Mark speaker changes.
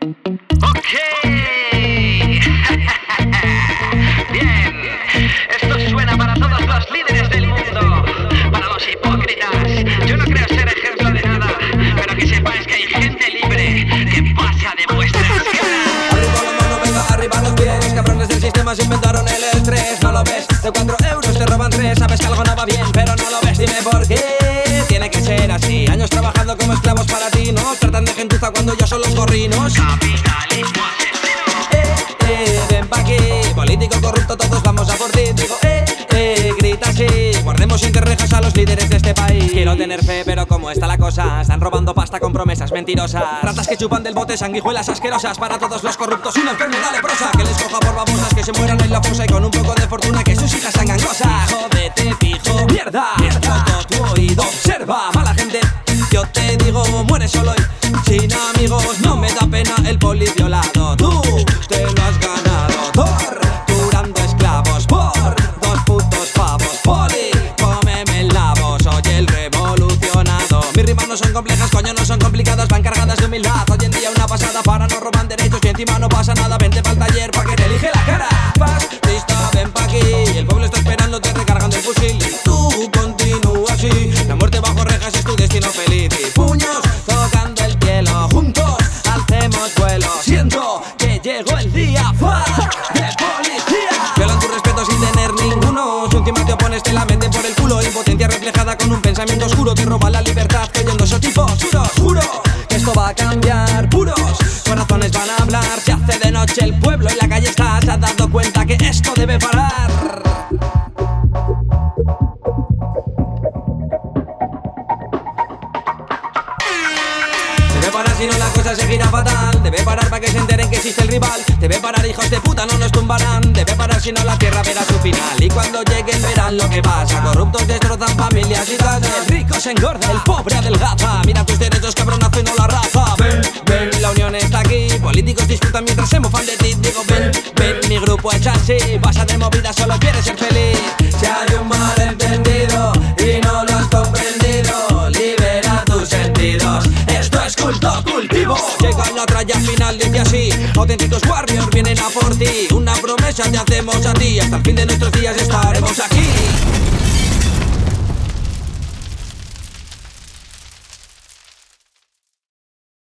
Speaker 1: Ok. Bien. Esto suena para todos los líderes del mundo. Para los hipócritas. Yo no creo ser ejemplo de nada. Pero que sepáis que hay gente libre que pasa de vuestras caras.
Speaker 2: Arriba la mano, arriba los pies cabrones del sistema se inventaron el estrés ¿No lo ves? De cuatro euros te roban tres Sabes que algo no va bien, pero no lo ves Dime por qué tiene que ser así Años trabajando como esclavos para ti ¿No? Tratan de gentuza cuando yo son los gorrinos
Speaker 1: Capitalismo.
Speaker 2: Eh, eh, ven pa' aquí. Político corrupto, todos vamos a por ti. Digo, eh, eh, grita así. Guardemos entre rejas a los líderes de este país. Quiero tener fe, pero como está la cosa Están robando pasta con promesas mentirosas. Ratas que chupan del bote, sanguijuelas asquerosas. Para todos los corruptos una enfermedad leprosa. Que les coja por babosas, que se mueran en la fosa Y con un poco de fortuna que sus hijas solo sin amigos No me da pena el poli violado Tú te lo has ganado Torturando esclavos por dos putos pavos. Poli, cómeme el lavo Soy el revolucionado Mis rimas no son complejas, coño, no son complicadas. Van cargadas de humildad. Hoy en día una pasada para no roban derechos. Y encima no pasa nada. Vente pa'l taller pa' que te elige la de policía. Violan tu respeto sin tener ninguno. Si encima te opones te la meten por el culo. Impotencia reflejada con un pensamiento oscuro Que roba la libertad cayendo esos tipos Juro, juro que esto va a cambiar Puros. Corazones van a hablar. Se hace de noche el pueblo y la calle está. Se ha dado cuenta que esto debe parar si no la cosa se fatal. Debe parar para que se enteren que existe el rival. Debe parar hijos de puta no nos tumbarán. Debe parar si no la tierra verá su final. Y cuando lleguen verán lo que pasa. Corruptos destrozan familias y casas El rico se engorda, el pobre adelgaza. Mira tus derechos cabronazo y no la raza. Ven, ven, la unión está aquí. Políticos disfrutan mientras se mofan de ti. Digo ven, ven, mi grupo es así. Pasa de movida, solo quieres ser feliz. Si hay un malentendido cultivo. Llega la tralla final, dice así Auténticos warriors vienen a por ti. Una promesa te hacemos a ti. Hasta el fin de nuestros días estaremos aquí